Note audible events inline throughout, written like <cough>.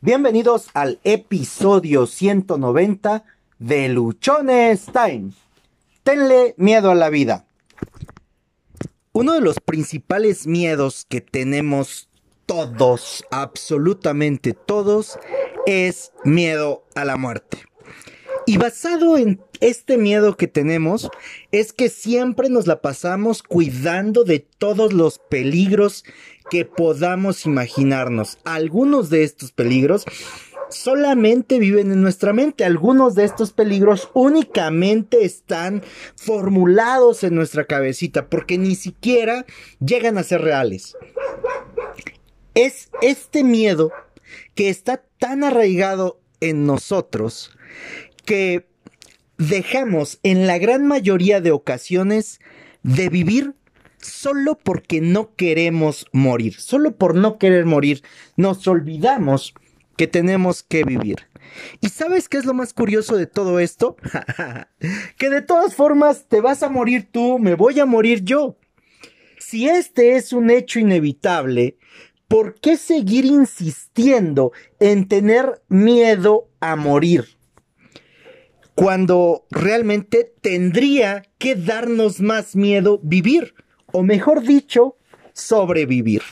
Bienvenidos al episodio 190 de Luchones Time. Tenle miedo a la vida. Uno de los principales miedos que tenemos todos, absolutamente todos, es miedo a la muerte. Y basado en este miedo que tenemos, es que siempre nos la pasamos cuidando de todos los peligros que podamos imaginarnos. Algunos de estos peligros solamente viven en nuestra mente. Algunos de estos peligros únicamente están formulados en nuestra cabecita porque ni siquiera llegan a ser reales. Es este miedo que está tan arraigado en nosotros que dejamos en la gran mayoría de ocasiones de vivir solo porque no queremos morir, solo por no querer morir, nos olvidamos que tenemos que vivir. ¿Y sabes qué es lo más curioso de todo esto? <laughs> que de todas formas te vas a morir tú, me voy a morir yo. Si este es un hecho inevitable, ¿por qué seguir insistiendo en tener miedo a morir? cuando realmente tendría que darnos más miedo vivir, o mejor dicho, sobrevivir.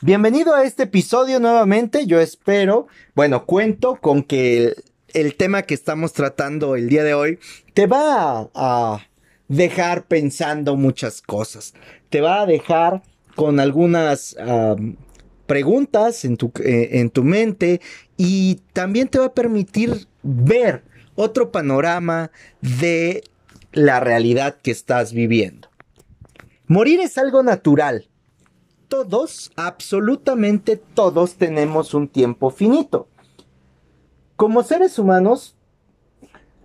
Bienvenido a este episodio nuevamente, yo espero, bueno, cuento con que el, tema que estamos tratando el día de hoy te va a, dejar pensando muchas cosas, te va a dejar con algunas preguntas en tu, eh, en tu mente y también te va a permitir ver otro panorama de la realidad que estás viviendo. Morir es algo natural. Todos, absolutamente todos tenemos un tiempo finito. Como seres humanos,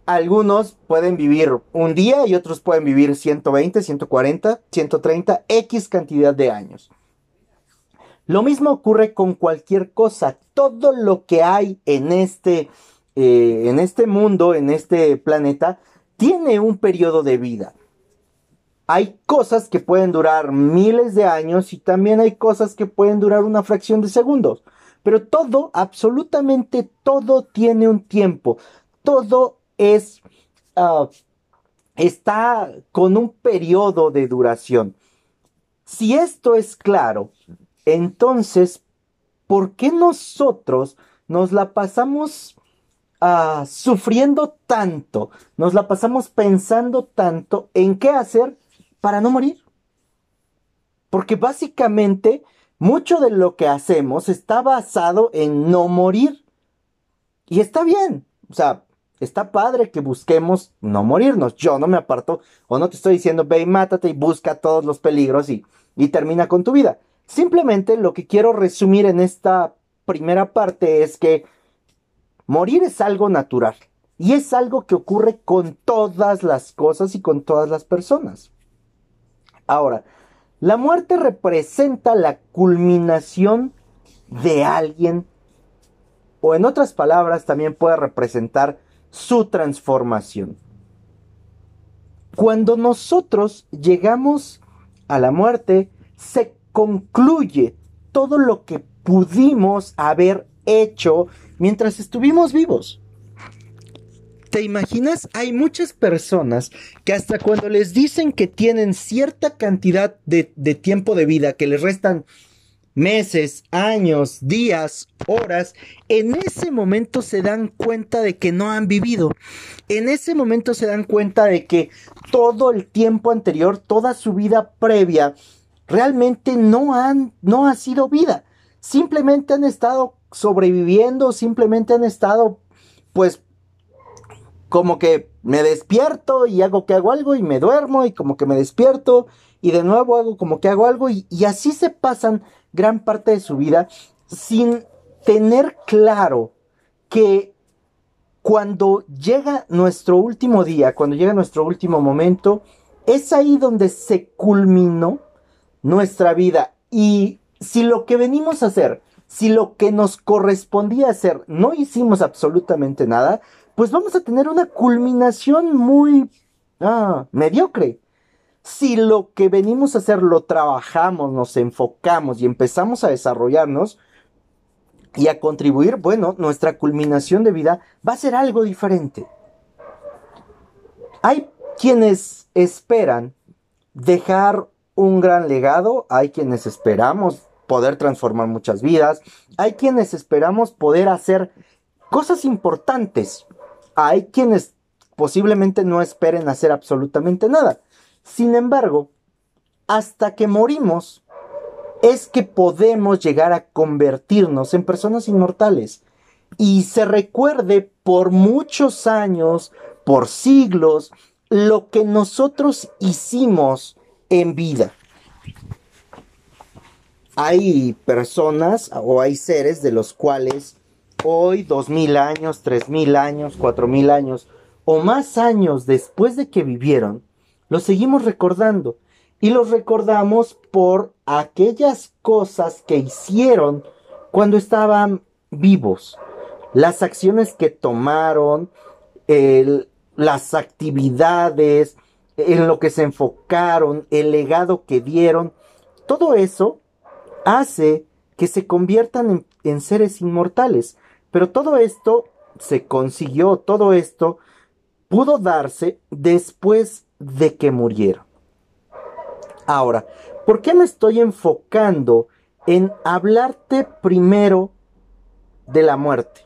algunos pueden vivir un día y otros pueden vivir 120, 140, 130, X cantidad de años. Lo mismo ocurre con cualquier cosa. Todo lo que hay en este, eh, en este mundo, en este planeta, tiene un periodo de vida. Hay cosas que pueden durar miles de años y también hay cosas que pueden durar una fracción de segundos. Pero todo, absolutamente todo tiene un tiempo. Todo es, ah, está con un periodo de duración. Si esto es claro, entonces, ¿por qué nosotros nos la pasamos ah, sufriendo tanto? Nos la pasamos pensando tanto en qué hacer para no morir. Porque básicamente mucho de lo que hacemos está basado en no morir. Y está bien. O sea, está padre que busquemos no morirnos. Yo no me aparto o no te estoy diciendo ve y mátate y busca todos los peligros y, y termina con tu vida. Simplemente lo que quiero resumir en esta primera parte es que morir es algo natural y es algo que ocurre con todas las cosas y con todas las personas. Ahora, la muerte representa la culminación de alguien o en otras palabras también puede representar su transformación. Cuando nosotros llegamos a la muerte, se concluye todo lo que pudimos haber hecho mientras estuvimos vivos. ¿Te imaginas? Hay muchas personas que hasta cuando les dicen que tienen cierta cantidad de, tiempo de vida, que les restan meses, años, días, horas, en ese momento se dan cuenta de que no han vivido. En ese momento se dan cuenta de que todo el tiempo anterior, toda su vida previa, realmente no han, no ha sido vida. Simplemente han estado sobreviviendo, simplemente han estado, pues, como que me despierto y hago que hago algo y me duermo y como que me despierto y de nuevo hago como que hago algo y, así se pasan gran parte de su vida sin tener claro que cuando llega nuestro último día, cuando llega nuestro último momento, es ahí donde se culminó nuestra vida. Y si lo que venimos a hacer, si lo que nos correspondía hacer, no hicimos absolutamente nada, pues vamos a tener una culminación muy ah, mediocre. Si lo que venimos a hacer lo trabajamos, nos enfocamos y empezamos a desarrollarnos, y a contribuir, bueno, nuestra culminación de vida va a ser algo diferente. Hay quienes esperan dejar un gran legado, hay quienes esperamos poder transformar muchas vidas, hay quienes esperamos poder hacer cosas importantes, hay quienes posiblemente no esperen hacer absolutamente nada. Sin embargo, hasta que morimos, es que podemos llegar a convertirnos en personas inmortales y se recuerde por muchos años, por siglos, lo que nosotros hicimos en vida. Hay personas o hay seres de los cuales hoy, dos mil años, tres mil años, cuatro mil años o más años después de que vivieron, los seguimos recordando. Y los recordamos por aquellas cosas que hicieron cuando estaban vivos, las acciones que tomaron, las actividades, en lo que se enfocaron, el legado que dieron, todo eso hace que se conviertan en, seres inmortales. Pero todo esto se consiguió, todo esto pudo darse después de que murieron. Ahora, ¿por qué me estoy enfocando en hablarte primero de la muerte?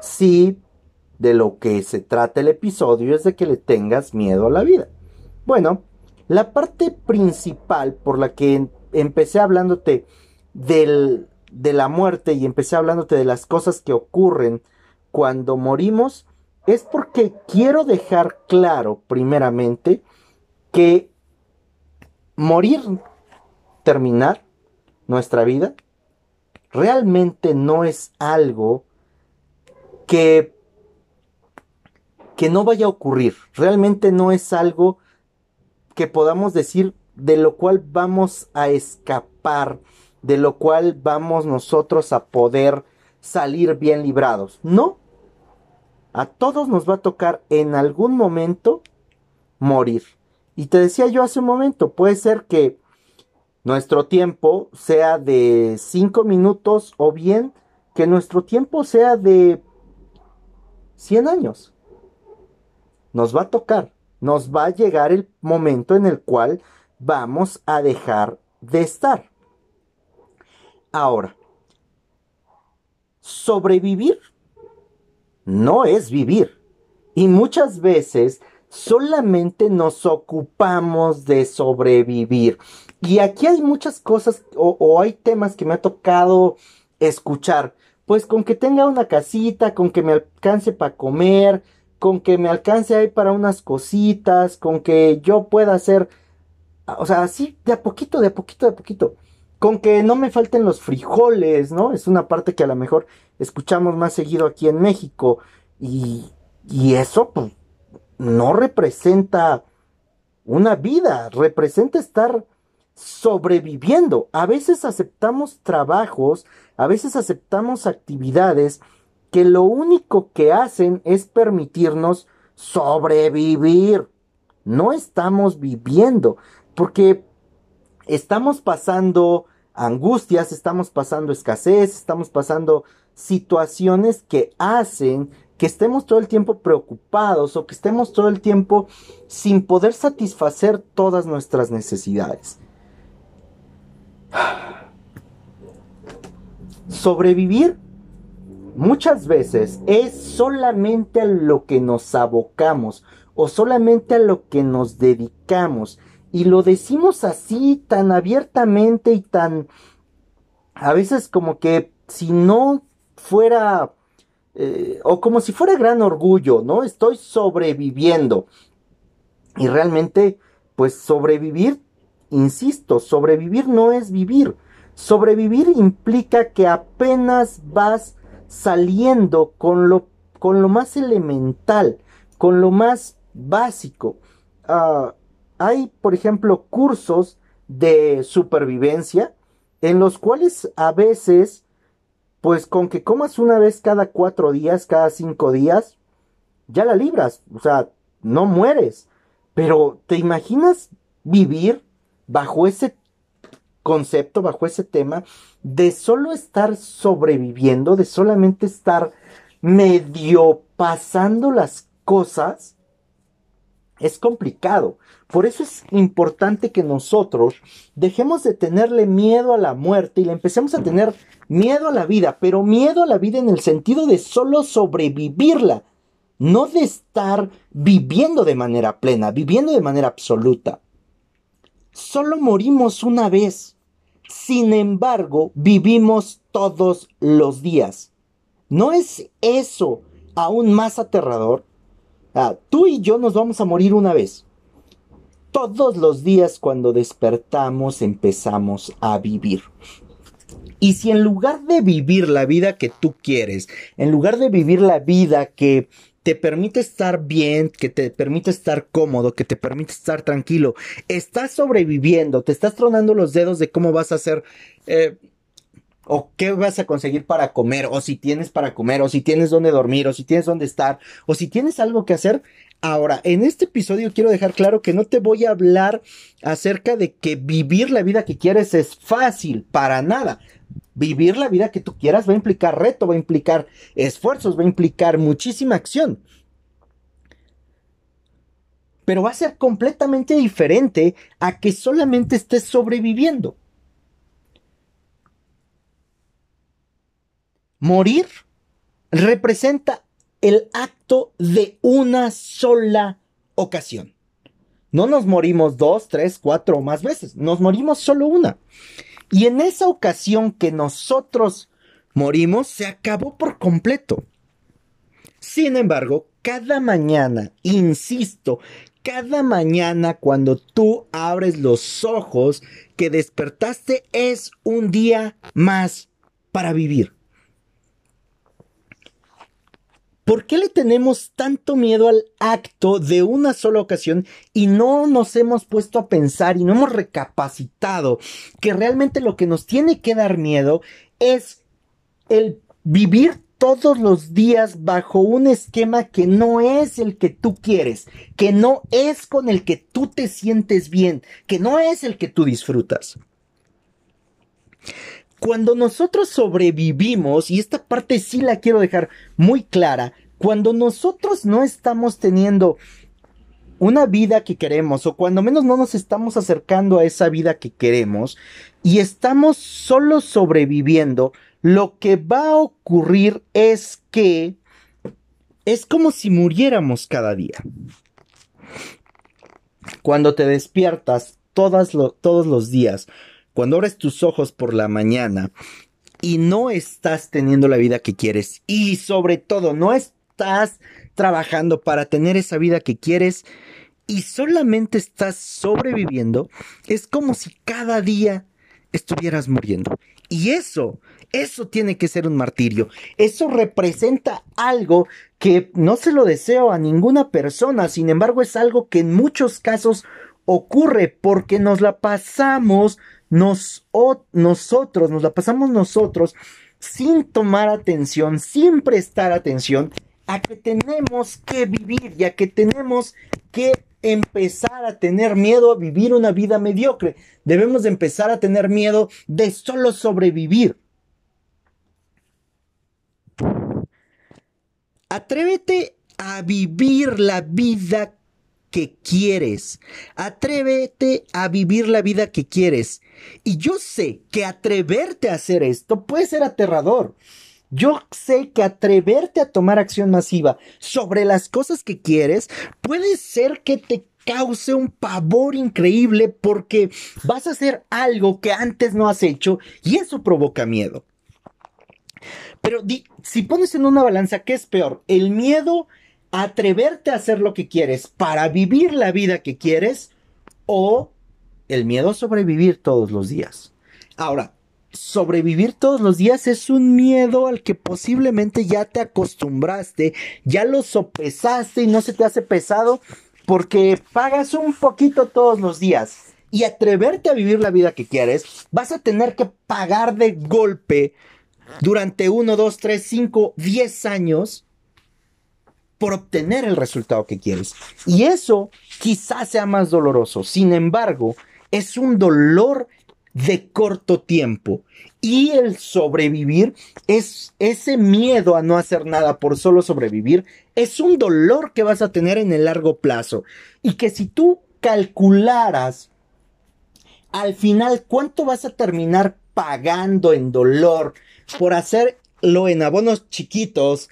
Si de lo que se trata el episodio es de que le tengas miedo a la vida. Bueno, la parte principal por la que empecé hablándote de la muerte y empecé hablándote de las cosas que ocurren cuando morimos es porque quiero dejar claro primeramente que morir, terminar nuestra vida, realmente no es algo que, que no vaya a ocurrir, realmente no es algo que podamos decir de lo cual vamos a escapar, de lo cual vamos nosotros a poder salir bien librados. No. A todos nos va a tocar en algún momento morir. Y te decía yo hace un momento, puede ser que nuestro tiempo sea de 5 minutos o bien que nuestro tiempo sea de 100 años. Nos va a tocar nos va a llegar el momento en el cual vamos a dejar de estar. Ahora, sobrevivir no es vivir. Y muchas veces solamente nos ocupamos de sobrevivir. Y aquí hay muchas cosas o, hay temas que me ha tocado escuchar. Pues con que tenga una casita, con que me alcance para comer, con que me alcance ahí para unas cositas, con que yo pueda hacer, o sea, así de a poquito, de a poquito, de a poquito. Con que no me falten los frijoles, ¿no? Es una parte que a lo mejor escuchamos más seguido aquí en México. Y, y eso, pues, no representa una vida, representa estar sobreviviendo. A veces aceptamos trabajos, a veces aceptamos actividades que lo único que hacen es permitirnos sobrevivir. No estamos viviendo, porque estamos pasando angustias, estamos pasando escasez, estamos pasando situaciones que hacen que estemos todo el tiempo preocupados o que estemos todo el tiempo sin poder satisfacer todas nuestras necesidades. Sobrevivir muchas veces es solamente a lo que nos abocamos o solamente a lo que nos dedicamos. Y lo decimos así tan abiertamente y tan... A veces como que si no fuera... Eh, o como si fuera gran orgullo, ¿no? Estoy sobreviviendo. Y realmente, pues sobrevivir, insisto, sobrevivir no es vivir. Sobrevivir implica que apenas vas saliendo con lo, con lo más elemental, con lo más básico. Ah, hay, por ejemplo, cursos de supervivencia en los cuales a veces, pues con que comas una vez cada cuatro días, cada cinco días, ya la libras, o sea, no mueres. Pero, ¿te imaginas vivir bajo ese concepto, bajo ese tema, de solo estar sobreviviendo, de solamente estar medio pasando las cosas, es complicado. Por eso es importante que nosotros dejemos de tenerle miedo a la muerte y le empecemos a tener miedo a la vida, pero miedo a la vida en el sentido de solo sobrevivirla, no de estar viviendo de manera plena, viviendo de manera absoluta. Solo morimos una vez. Sin embargo, vivimos todos los días. ¿No es eso aún más aterrador? Ah, tú y yo nos vamos a morir una vez. Todos los días cuando despertamos empezamos a vivir. Y si en lugar de vivir la vida que tú quieres, en lugar de vivir la vida que te permite estar bien, que te permite estar cómodo, que te permite estar tranquilo, estás sobreviviendo, te estás tronando los dedos de cómo vas a hacer, eh, o qué vas a conseguir para comer, o si tienes para comer, o si tienes dónde dormir, o si tienes dónde estar, o si tienes algo que hacer. Ahora, en este episodio quiero dejar claro que no te voy a hablar acerca de que vivir la vida que quieres es fácil, para nada. Vivir la vida que tú quieras va a implicar reto, va a implicar esfuerzos, va a implicar muchísima acción. Pero va a ser completamente diferente a que solamente estés sobreviviendo. Morir representa el acto de una sola ocasión. No nos morimos dos, tres, cuatro o más veces, nos morimos solo una. Y en esa ocasión que nosotros morimos, se acabó por completo. Sin embargo, cada mañana, insisto, cada mañana cuando tú abres los ojos que despertaste es un día más para vivir. ¿Por qué le tenemos tanto miedo al acto de una sola ocasión y no nos hemos puesto a pensar y no hemos recapacitado que realmente lo que nos tiene que dar miedo es el vivir todos los días bajo un esquema que no es el que tú quieres, que no es con el que tú te sientes bien, que no es el que tú disfrutas? Cuando nosotros sobrevivimos, y esta parte sí la quiero dejar muy clara, cuando nosotros no estamos teniendo una vida que queremos, o cuando menos no nos estamos acercando a esa vida que queremos, y estamos solo sobreviviendo, lo que va a ocurrir es que es como si muriéramos cada día. Cuando te despiertas todos los días cuando abres tus ojos por la mañana y no estás teniendo la vida que quieres y sobre todo no estás trabajando para tener esa vida que quieres y solamente estás sobreviviendo, es como si cada día estuvieras muriendo. Y eso, eso tiene que ser un martirio. Eso representa algo que no se lo deseo a ninguna persona, sin embargo es algo que en muchos casos ocurre porque nos la pasamos nos, nosotros, nos la pasamos nosotros sin tomar atención, sin prestar atención a que tenemos que vivir y a que tenemos que empezar a tener miedo a vivir una vida mediocre. Debemos de empezar a tener miedo de solo sobrevivir. Atrévete a vivir la vida que quieres. Atrévete a vivir la vida que quieres. Y yo sé que atreverte a hacer esto puede ser aterrador. Yo sé que atreverte a tomar acción masiva sobre las cosas que quieres puede ser que te cause un pavor increíble porque vas a hacer algo que antes no has hecho y eso provoca miedo. Pero si pones en una balanza, ¿qué es peor? ¿El miedo atreverte a hacer lo que quieres para vivir la vida que quieres o el miedo a sobrevivir todos los días. Ahora, sobrevivir todos los días es un miedo al que posiblemente ya te acostumbraste, ya lo sopesaste y no se te hace pesado porque pagas un poquito todos los días. Y atreverte a vivir la vida que quieres, vas a tener que pagar de golpe durante 1, 2, 3, 5, 10 años por obtener el resultado que quieres. Y eso quizás sea más doloroso. Sin embargo, es un dolor de corto tiempo. Y el sobrevivir es ese miedo a no hacer nada por solo sobrevivir, es un dolor que vas a tener en el largo plazo. Y que si tú calcularas al final cuánto vas a terminar pagando en dolor por hacerlo en abonos chiquitos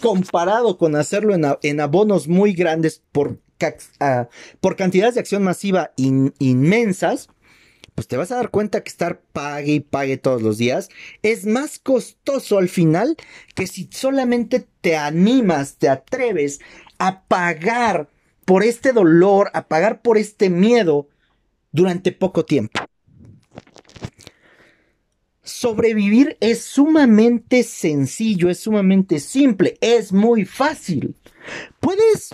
comparado con hacerlo en, abonos muy grandes por, ah, por cantidades de acción masiva inmensas, pues te vas a dar cuenta que estar pague y pague todos los días es más costoso al final que si solamente te animas, te atreves a pagar por este dolor, a pagar por este miedo durante poco tiempo. Sobrevivir es sumamente sencillo, es sumamente simple, es muy fácil. Puedes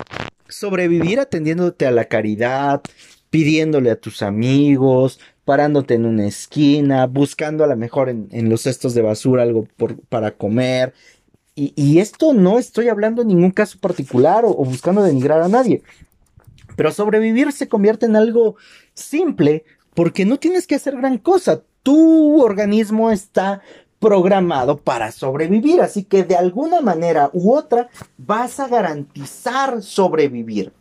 sobrevivir atendiéndote a la caridad, pidiéndole a tus amigos, parándote en una esquina, buscando a lo mejor en, los cestos de basura algo para comer. Y, esto no estoy hablando en ningún caso particular o buscando denigrar a nadie. Pero sobrevivir se convierte en algo simple porque no tienes que hacer gran cosa tu organismo está programado para sobrevivir, así que de alguna manera u otra vas a garantizar sobrevivir.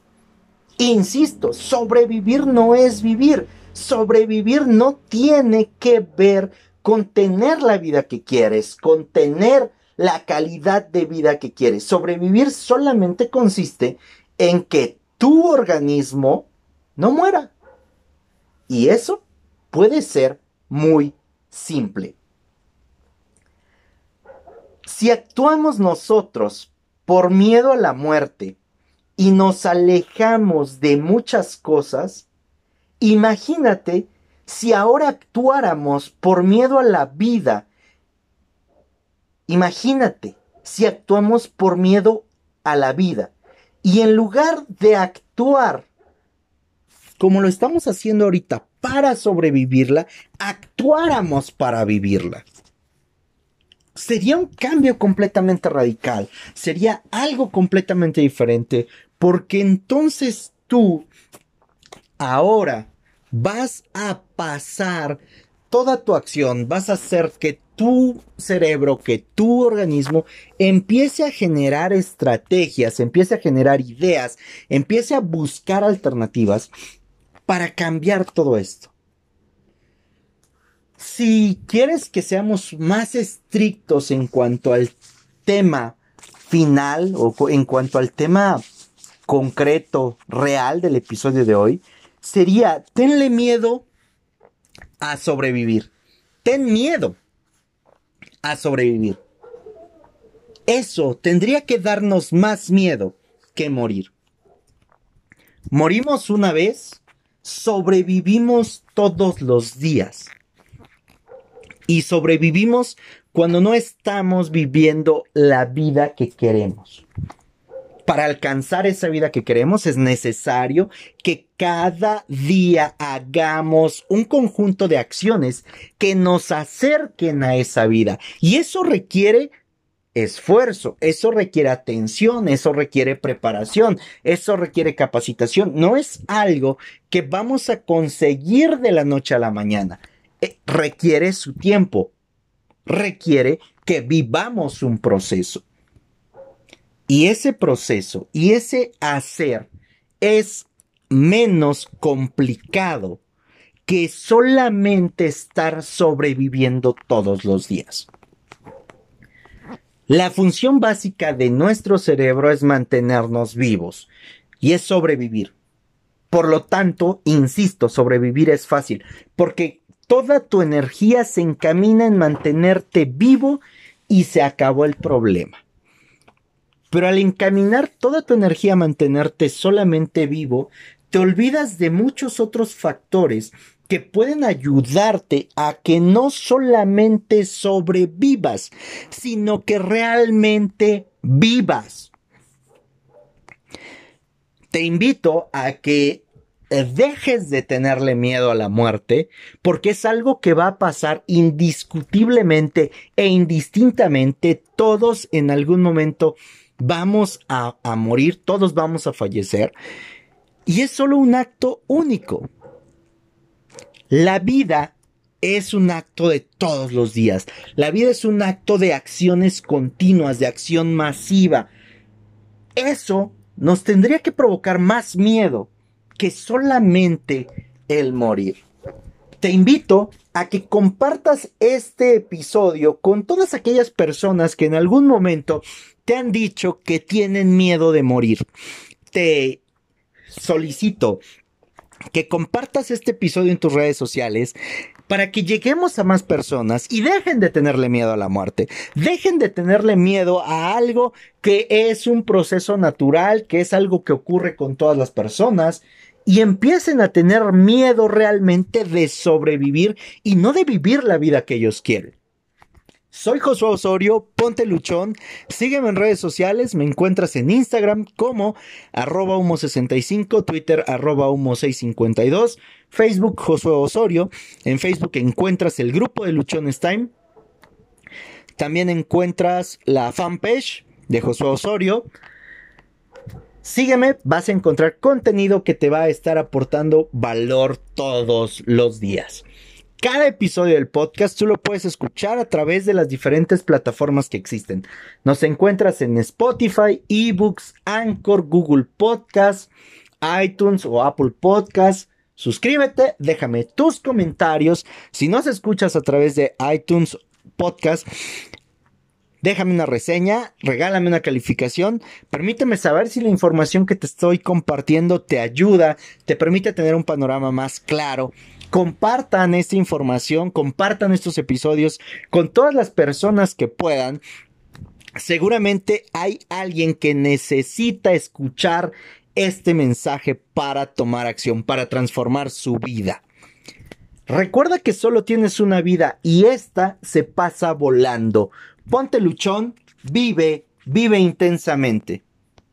Insisto, sobrevivir no es vivir. Sobrevivir no tiene que ver con tener la vida que quieres, con tener la calidad de vida que quieres. Sobrevivir solamente consiste en que tu organismo no muera. Y eso puede ser muy simple. Si actuamos nosotros por miedo a la muerte y nos alejamos de muchas cosas, imagínate si ahora actuáramos por miedo a la vida. Imagínate si actuamos por miedo a la vida y en lugar de actuar como lo estamos haciendo ahorita para sobrevivirla, actuáramos para vivirla. Sería un cambio completamente radical, sería algo completamente diferente, porque entonces tú ahora vas a pasar toda tu acción, vas a hacer que tu cerebro, que tu organismo empiece a generar estrategias, empiece a generar ideas, empiece a buscar alternativas para cambiar todo esto. Si quieres que seamos más estrictos en cuanto al tema final o en cuanto al tema concreto, real del episodio de hoy, sería, tenle miedo a sobrevivir. Ten miedo a sobrevivir. Eso tendría que darnos más miedo que morir. Morimos una vez sobrevivimos todos los días. Y sobrevivimos cuando no estamos viviendo la vida que queremos. Para alcanzar esa vida que queremos es necesario que cada día hagamos un conjunto de acciones que nos acerquen a esa vida. Y eso requiere esfuerzo, eso requiere atención, eso requiere preparación, eso requiere capacitación. No es algo que vamos a conseguir de la noche a la mañana. Eh, requiere su tiempo, requiere que vivamos un proceso. Y ese proceso y ese hacer es menos complicado que solamente estar sobreviviendo todos los días. La función básica de nuestro cerebro es mantenernos vivos y es sobrevivir. Por lo tanto, insisto, sobrevivir es fácil, porque toda tu energía se encamina en mantenerte vivo y se acabó el problema. Pero al encaminar toda tu energía a mantenerte solamente vivo, te olvidas de muchos otros factores que pueden ayudarte a que no solamente sobrevivas, sino que realmente vivas. Te invito a que dejes de tenerle miedo a la muerte, porque es algo que va a pasar indiscutiblemente e indistintamente. Todos en algún momento vamos a, morir, todos vamos a fallecer. Y es solo un acto único. La vida es un acto de todos los días. La vida es un acto de acciones continuas, de acción masiva. Eso nos tendría que provocar más miedo que solamente el morir. Te invito a que compartas este episodio con todas aquellas personas que en algún momento te han dicho que tienen miedo de morir. Te solicito que compartas este episodio en tus redes sociales para que lleguemos a más personas y dejen de tenerle miedo a la muerte. Dejen de tenerle miedo a algo que es un proceso natural, que es algo que ocurre con todas las personas y empiecen a tener miedo realmente de sobrevivir y no de vivir la vida que ellos quieren. Soy Josué Osorio, ponte luchón, sígueme en redes sociales, me encuentras en Instagram como arroba humo65, Twitter arroba humo652, Facebook Josué Osorio, en Facebook encuentras el grupo de Luchones Time, también encuentras la fanpage de Josué Osorio, Sígueme, vas a encontrar contenido que te va a estar aportando valor todos los días. Cada episodio del podcast tú lo puedes escuchar a través de las diferentes plataformas que existen. Nos encuentras en Spotify, eBooks, Anchor, Google Podcast, iTunes o Apple Podcast. Suscríbete, déjame tus comentarios. Si nos escuchas a través de iTunes Podcast, déjame una reseña, regálame una calificación, permíteme saber si la información que te estoy compartiendo te ayuda, te permite tener un panorama más claro. Compartan esta información, compartan estos episodios con todas las personas que puedan. Seguramente hay alguien que necesita escuchar este mensaje para tomar acción, para transformar su vida. Recuerda que solo tienes una vida y esta se pasa volando. Ponte luchón, vive, vive intensamente.